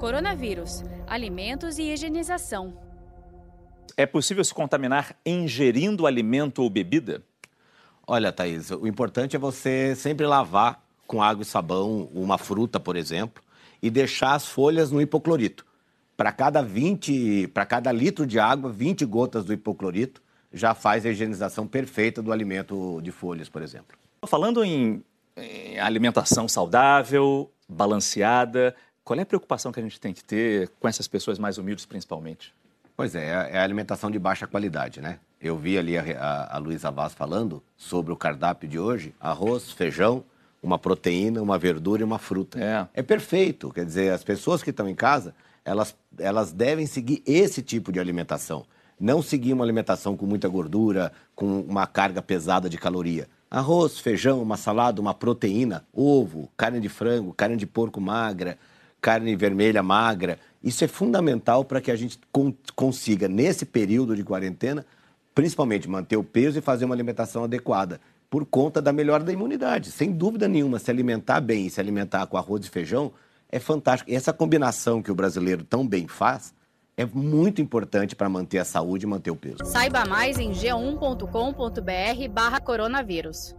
Coronavírus, alimentos e higienização. É possível se contaminar ingerindo alimento ou bebida? Olha, Thaís, o importante é você sempre lavar com água e sabão uma fruta, por exemplo, e deixar as folhas no hipoclorito. Para cada 20, para cada litro de água, 20 gotas do hipoclorito já faz a higienização perfeita do alimento de folhas, por exemplo. Falando em, em alimentação saudável, balanceada, qual é a preocupação que a gente tem que ter com essas pessoas mais humildes, principalmente? Pois é, é a alimentação de baixa qualidade, né? Eu vi ali a, a, a Luísa Vaz falando sobre o cardápio de hoje: arroz, feijão, uma proteína, uma verdura e uma fruta. É. é perfeito. Quer dizer, as pessoas que estão em casa, elas, elas devem seguir esse tipo de alimentação. Não seguir uma alimentação com muita gordura, com uma carga pesada de caloria. Arroz, feijão, uma salada, uma proteína, ovo, carne de frango, carne de porco magra, carne vermelha magra. Isso é fundamental para que a gente consiga, nesse período de quarentena, principalmente manter o peso e fazer uma alimentação adequada, por conta da melhora da imunidade. Sem dúvida nenhuma, se alimentar bem e se alimentar com arroz e feijão é fantástico. E essa combinação que o brasileiro tão bem faz é muito importante para manter a saúde e manter o peso. Saiba mais em g1.com.br/barra coronavírus.